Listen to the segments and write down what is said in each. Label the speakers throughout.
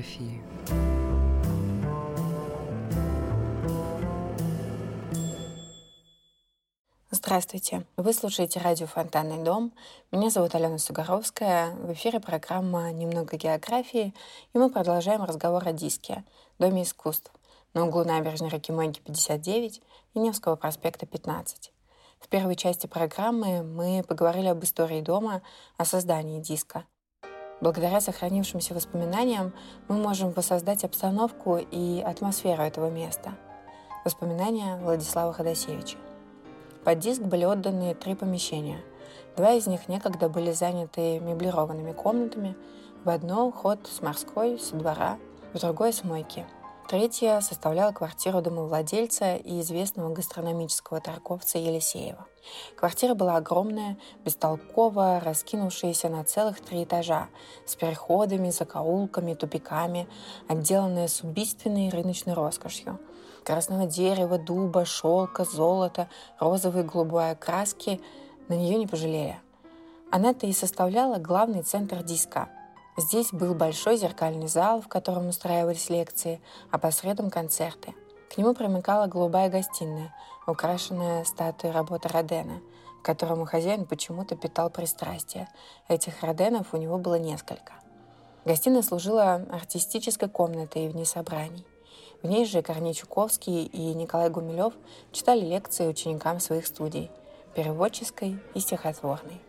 Speaker 1: фотографии.
Speaker 2: Здравствуйте! Вы слушаете радио «Фонтанный дом». Меня зовут Алена Сугаровская. В эфире программа «Немного географии», и мы продолжаем разговор о диске «Доме искусств» на углу набережной реки Моги 59 и Невского проспекта 15. В первой части программы мы поговорили об истории дома, о создании диска. Благодаря сохранившимся воспоминаниям мы можем воссоздать обстановку и атмосферу этого места. Воспоминания Владислава Ходосевича. Под диск были отданы три помещения. Два из них некогда были заняты меблированными комнатами, в одно ход с морской, со двора, в другое с мойки. Третья составляла квартиру домовладельца и известного гастрономического торговца Елисеева. Квартира была огромная, бестолковая, раскинувшаяся на целых три этажа, с переходами, закоулками, тупиками, отделанная с убийственной рыночной роскошью – красного дерева, дуба, шелка, золота, розовой и голубой окраски, на нее не пожалели. Она-то и составляла главный центр диска. Здесь был большой зеркальный зал, в котором устраивались лекции, а по средам концерты. К нему примыкала голубая гостиная, украшенная статуей работы Родена, к которому хозяин почему-то питал пристрастие. Этих Роденов у него было несколько. Гостиная служила артистической комнатой в дни собраний. В ней же Корней Чуковский и Николай Гумилев читали лекции ученикам своих студий – переводческой и стихотворной.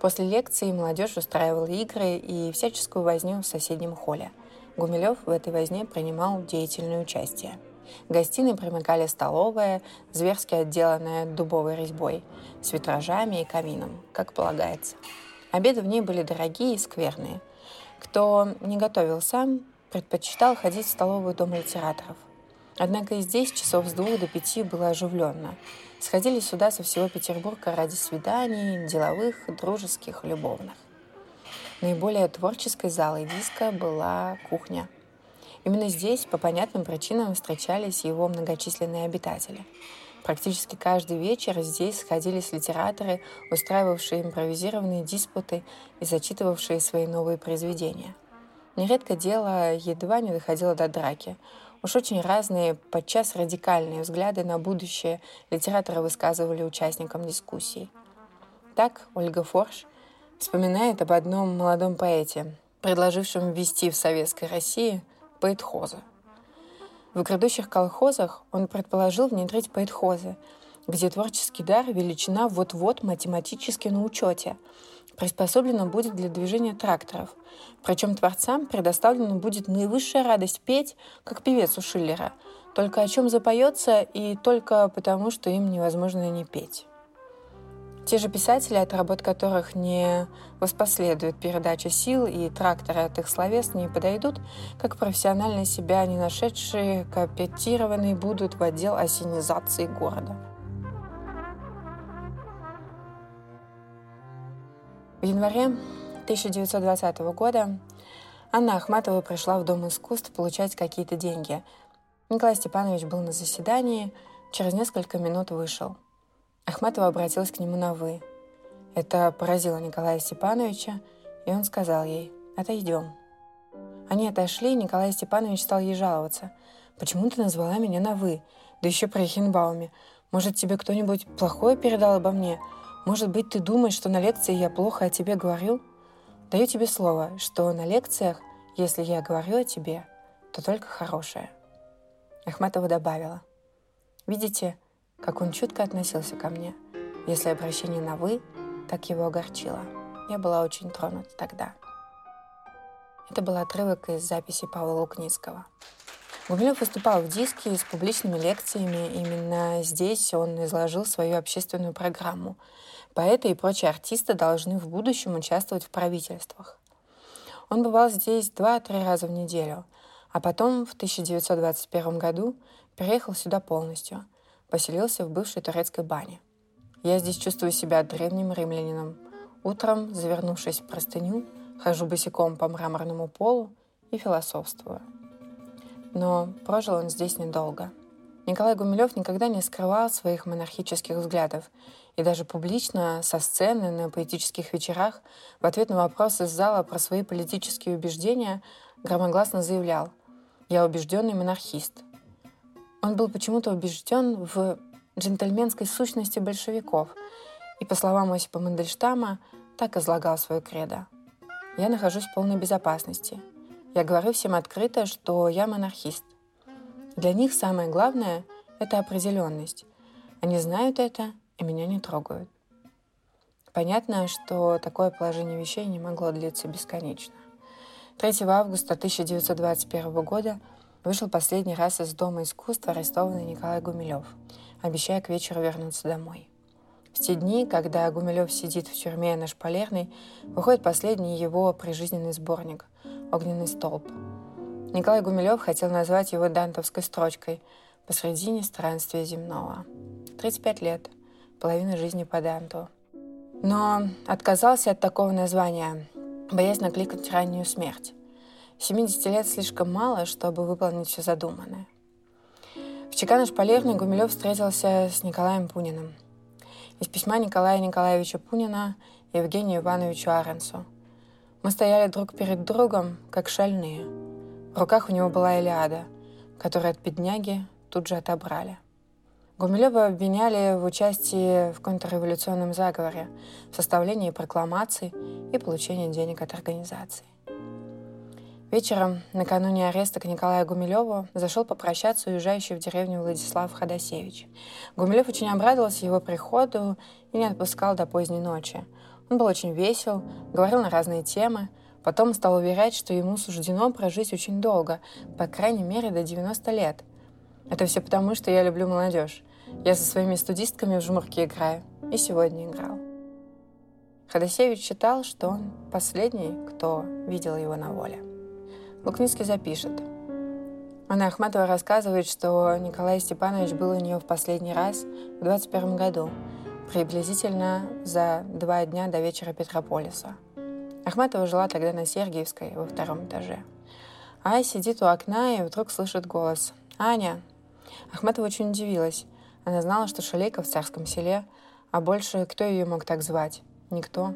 Speaker 2: После лекции молодежь устраивала игры и всяческую возню в соседнем холле. Гумилев в этой возне принимал деятельное участие. В гостиной примыкали столовая, зверски отделанная дубовой резьбой, с витражами и камином, как полагается. Обеды в ней были дорогие и скверные. Кто не готовил сам, предпочитал ходить в столовую Дома литераторов. Однако и здесь часов с двух до пяти было оживленно. Сходили сюда со всего Петербурга ради свиданий, деловых, дружеских, любовных. Наиболее творческой залой диска была кухня. Именно здесь по понятным причинам встречались его многочисленные обитатели. Практически каждый вечер здесь сходились литераторы, устраивавшие импровизированные диспуты и зачитывавшие свои новые произведения – Нередко дело едва не доходило до драки. Уж очень разные, подчас радикальные взгляды на будущее литераторы высказывали участникам дискуссий. Так Ольга Форш вспоминает об одном молодом поэте, предложившем ввести в советской России поэтхозы. В грядущих колхозах он предположил внедрить поэтхозы, где творческий дар величина вот-вот математически на учете – приспособлено будет для движения тракторов. Причем творцам предоставлена будет наивысшая радость петь, как певец у Шиллера, только о чем запоется и только потому, что им невозможно не петь. Те же писатели, от работ которых не воспоследует передача сил и тракторы от их словес не подойдут, как профессионально себя не нашедшие, капитированные будут в отдел осенизации города. В январе 1920 года Анна Ахматова пришла в Дом искусств получать какие-то деньги. Николай Степанович был на заседании, через несколько минут вышел. Ахматова обратилась к нему на «вы». Это поразило Николая Степановича, и он сказал ей «отойдем». Они отошли, и Николай Степанович стал ей жаловаться. «Почему ты назвала меня на «вы», да еще при Хинбауме? Может, тебе кто-нибудь плохое передал обо мне?» Может быть, ты думаешь, что на лекции я плохо о тебе говорю? Даю тебе слово, что на лекциях, если я говорю о тебе, то только хорошее. Ахматова добавила. Видите, как он чутко относился ко мне. Если обращение на «вы», так его огорчило. Я была очень тронута тогда. Это был отрывок из записи Павла Лукницкого. Гумилев выступал в диске с публичными лекциями. Именно здесь он изложил свою общественную программу – Поэты и прочие артисты должны в будущем участвовать в правительствах. Он бывал здесь два-три раза в неделю, а потом в 1921 году переехал сюда полностью, поселился в бывшей турецкой бане. Я здесь чувствую себя древним римлянином. Утром, завернувшись в простыню, хожу босиком по мраморному полу и философствую. Но прожил он здесь недолго. Николай Гумилев никогда не скрывал своих монархических взглядов и даже публично со сцены на поэтических вечерах в ответ на вопрос из зала про свои политические убеждения громогласно заявлял «Я убежденный монархист». Он был почему-то убежден в джентльменской сущности большевиков и, по словам Осипа Мандельштама, так излагал свою кредо. «Я нахожусь в полной безопасности. Я говорю всем открыто, что я монархист. Для них самое главное — это определенность. Они знают это и меня не трогают. Понятно, что такое положение вещей не могло длиться бесконечно. 3 августа 1921 года вышел последний раз из Дома искусства арестованный Николай Гумилев, обещая к вечеру вернуться домой. В те дни, когда Гумилев сидит в тюрьме на Шпалерной, выходит последний его прижизненный сборник «Огненный столб». Николай Гумилев хотел назвать его дантовской строчкой «Посредине странствия земного». 35 лет, половина жизни по Данту. Но отказался от такого названия, боясь накликать раннюю смерть. 70 лет слишком мало, чтобы выполнить все задуманное. В ЧК на Шпалерной Гумилев встретился с Николаем Пуниным. Из письма Николая Николаевича Пунина Евгению Ивановичу Аренсу. Мы стояли друг перед другом, как шальные. В руках у него была Илиада, которую от бедняги тут же отобрали – Гумилева обвиняли в участии в контрреволюционном заговоре, в составлении прокламаций и получении денег от организации. Вечером, накануне ареста к Николаю Гумилеву, зашел попрощаться уезжающий в деревню Владислав Ходосевич. Гумилев очень обрадовался его приходу и не отпускал до поздней ночи. Он был очень весел, говорил на разные темы, потом стал уверять, что ему суждено прожить очень долго, по крайней мере до 90 лет. Это все потому, что я люблю молодежь. Я со своими студистками в жмурке играю. И сегодня играл. Ходосевич считал, что он последний, кто видел его на воле. Лукницкий запишет. Анна Ахматова рассказывает, что Николай Степанович был у нее в последний раз в 21 году, приблизительно за два дня до вечера Петрополиса. Ахматова жила тогда на Сергиевской, во втором этаже. Ай сидит у окна и вдруг слышит голос. «Аня!» Ахматова очень удивилась. Она знала, что Шалейка в царском селе, а больше кто ее мог так звать? Никто.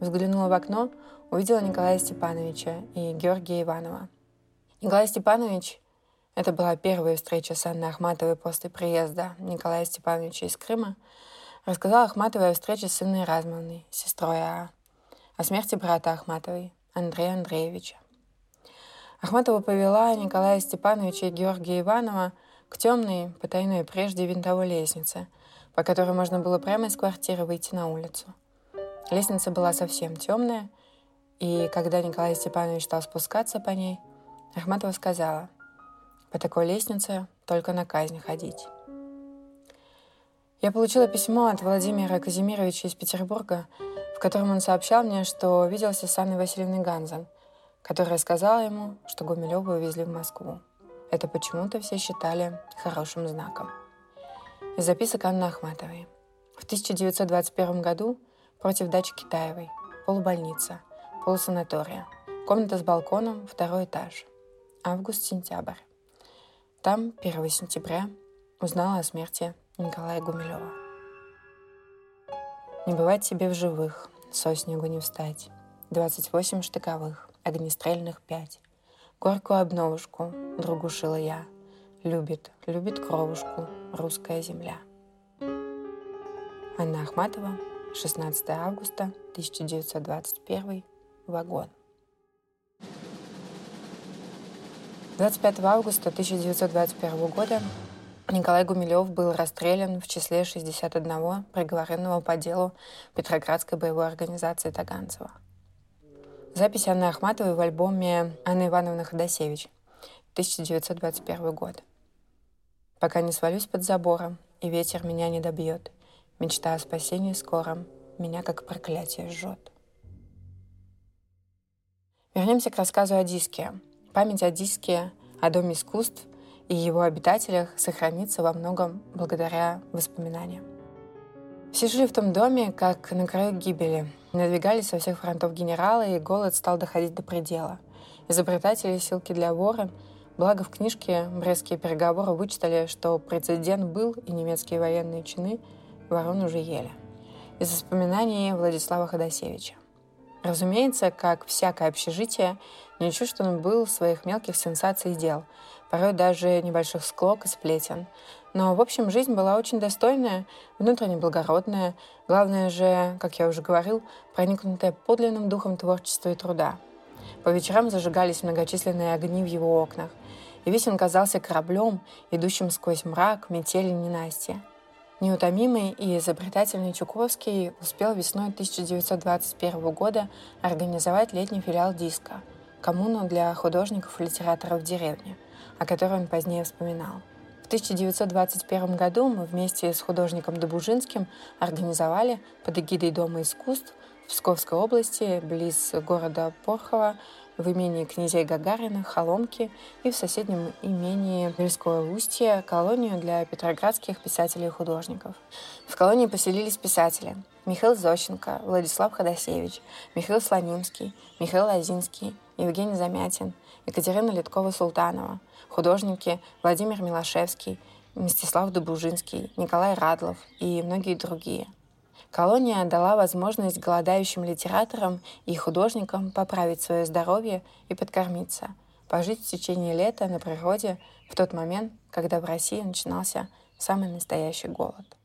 Speaker 2: Взглянула в окно, увидела Николая Степановича и Георгия Иванова. Николай Степанович — это была первая встреча с Анной Ахматовой после приезда Николая Степановича из Крыма — рассказала Ахматовой о встрече с Инной Размовной, сестрой Аа, о смерти брата Ахматовой, Андрея Андреевича. Ахматова повела Николая Степановича и Георгия Иванова — к темной, потайной прежде винтовой лестнице, по которой можно было прямо из квартиры выйти на улицу. Лестница была совсем темная, и когда Николай Степанович стал спускаться по ней, Ахматова сказала, «По такой лестнице только на казнь ходить». Я получила письмо от Владимира Казимировича из Петербурга, котором он сообщал мне, что виделся с Анной Васильевной Ганзен, которая сказала ему, что Гумилева увезли в Москву. Это почему-то все считали хорошим знаком. Из записок Анны Ахматовой. В 1921 году против дачи Китаевой, полубольница, полусанатория, комната с балконом, второй этаж. Август-сентябрь. Там 1 сентября узнала о смерти Николая Гумилева. Не бывать себе в живых, со снегу не встать. 28 штыковых, огнестрельных 5. Горькую обновушку другу шила я. Любит, любит кровушку русская земля. Анна Ахматова, 16 августа 1921, вагон. 25 августа 1921 года Николай Гумилев был расстрелян в числе 61 приговоренного по делу Петроградской боевой организации Таганцева – Запись Анны Ахматовой в альбоме Анны Ивановны Ходосевич, 1921 год. «Пока не свалюсь под забором, и ветер меня не добьет, мечта о спасении скором меня как проклятие жжет». Вернемся к рассказу о диске. Память о диске, о Доме искусств и его обитателях сохранится во многом благодаря воспоминаниям. Все жили в том доме, как на краю гибели. Надвигались со всех фронтов генералы, и голод стал доходить до предела. Изобретатели силки для вора, благо в книжке «Брестские переговоры» вычитали, что прецедент был, и немецкие военные чины ворон уже ели. Из воспоминаний Владислава Ходосевича. Разумеется, как всякое общежитие, Ничего, что он был в своих мелких сенсаций дел, порой даже небольших склок и сплетен. Но, в общем, жизнь была очень достойная, внутренне благородная, главное же, как я уже говорил, проникнутая подлинным духом творчества и труда. По вечерам зажигались многочисленные огни в его окнах, и весь он казался кораблем, идущим сквозь мрак, метели и ненастья. Неутомимый и изобретательный Чуковский успел весной 1921 года организовать летний филиал диска – коммуну для художников и литераторов в деревне, о которой он позднее вспоминал. В 1921 году мы вместе с художником Добужинским организовали под эгидой Дома искусств в Псковской области, близ города Порхова, в имении князей Гагарина, Холомки и в соседнем имении Бельское устье колонию для петроградских писателей и художников. В колонии поселились писатели Михаил Зощенко, Владислав Ходосевич, Михаил Слонимский, Михаил Лазинский, Евгений Замятин, Екатерина Литкова-Султанова, художники Владимир Милошевский, Мстислав Добужинский, Николай Радлов и многие другие – Колония дала возможность голодающим литераторам и художникам поправить свое здоровье и подкормиться, пожить в течение лета на природе в тот момент, когда в России начинался самый настоящий голод.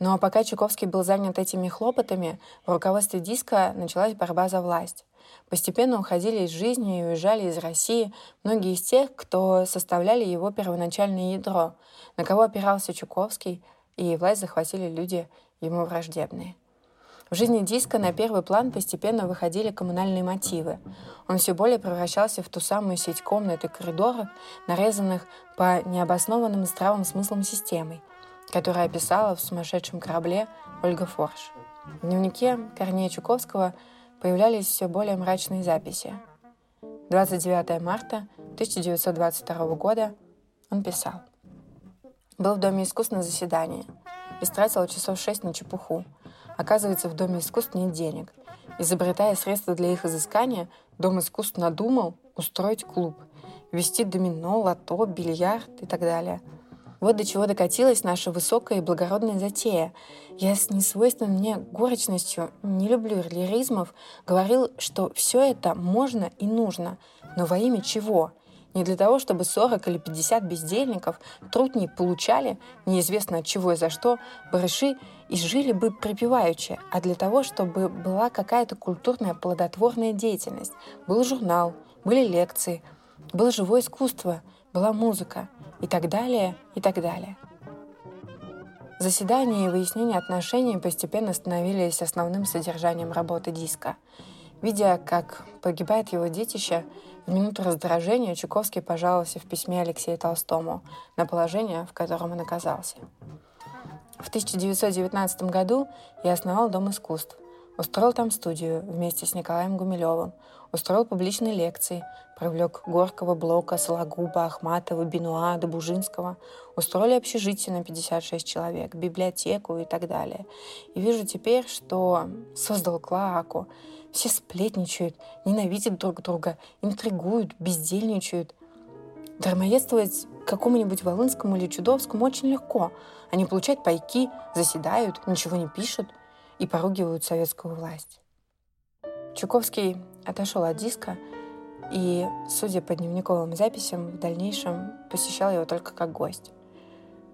Speaker 2: Но ну, а пока Чуковский был занят этими хлопотами, в руководстве диска началась борьба за власть. Постепенно уходили из жизни и уезжали из России многие из тех, кто составляли его первоначальное ядро, на кого опирался Чуковский, и власть захватили люди ему враждебные. В жизни диска на первый план постепенно выходили коммунальные мотивы. Он все более превращался в ту самую сеть комнат и коридоров, нарезанных по необоснованным здравым смыслам системой, которая описала в «Сумасшедшем корабле» Ольга Форш. В дневнике Корнея Чуковского появлялись все более мрачные записи. 29 марта 1922 года он писал. Был в Доме искусств на заседании – Истратила часов шесть на чепуху. Оказывается, в Доме искусств нет денег. Изобретая средства для их изыскания, Дом искусств надумал устроить клуб. Вести домино, лото, бильярд и так далее. Вот до чего докатилась наша высокая и благородная затея. Я с несвойственной мне горечностью, не люблю лиризмов, говорил, что все это можно и нужно. Но во имя чего? Не для того, чтобы 40 или 50 бездельников труд не получали, неизвестно от чего и за что, барыши и жили бы припеваючи, а для того, чтобы была какая-то культурная плодотворная деятельность. Был журнал, были лекции, было живое искусство, была музыка и так далее, и так далее. Заседания и выяснение отношений постепенно становились основным содержанием работы диска. Видя, как погибает его детище, в минуту раздражения Чуковский пожаловался в письме Алексею Толстому на положение, в котором он оказался. В 1919 году я основал Дом искусств. Устроил там студию вместе с Николаем Гумилевым. Устроил публичные лекции. Привлек Горького, Блока, Сологуба, Ахматова, Бенуа, Добужинского. Устроили общежитие на 56 человек, библиотеку и так далее. И вижу теперь, что создал Клоаку, все сплетничают, ненавидят друг друга, интригуют, бездельничают. Дармоедствовать какому-нибудь Волынскому или Чудовскому очень легко. Они получают пайки, заседают, ничего не пишут и поругивают советскую власть. Чуковский отошел от диска и, судя по дневниковым записям, в дальнейшем посещал его только как гость.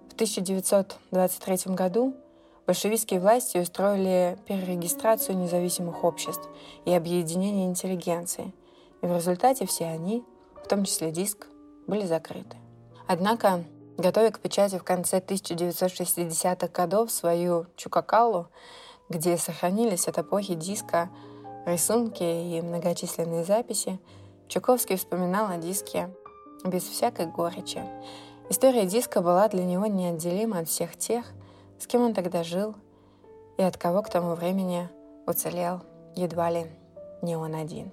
Speaker 2: В 1923 году Большевистские власти устроили перерегистрацию независимых обществ и объединение интеллигенции, и в результате все они, в том числе диск, были закрыты. Однако, готовя к печати в конце 1960-х годов свою Чукакалу, где сохранились от эпохи диска рисунки и многочисленные записи, Чуковский вспоминал о диске без всякой горечи. История диска была для него неотделима от всех тех, с кем он тогда жил и от кого к тому времени уцелел едва ли не он один.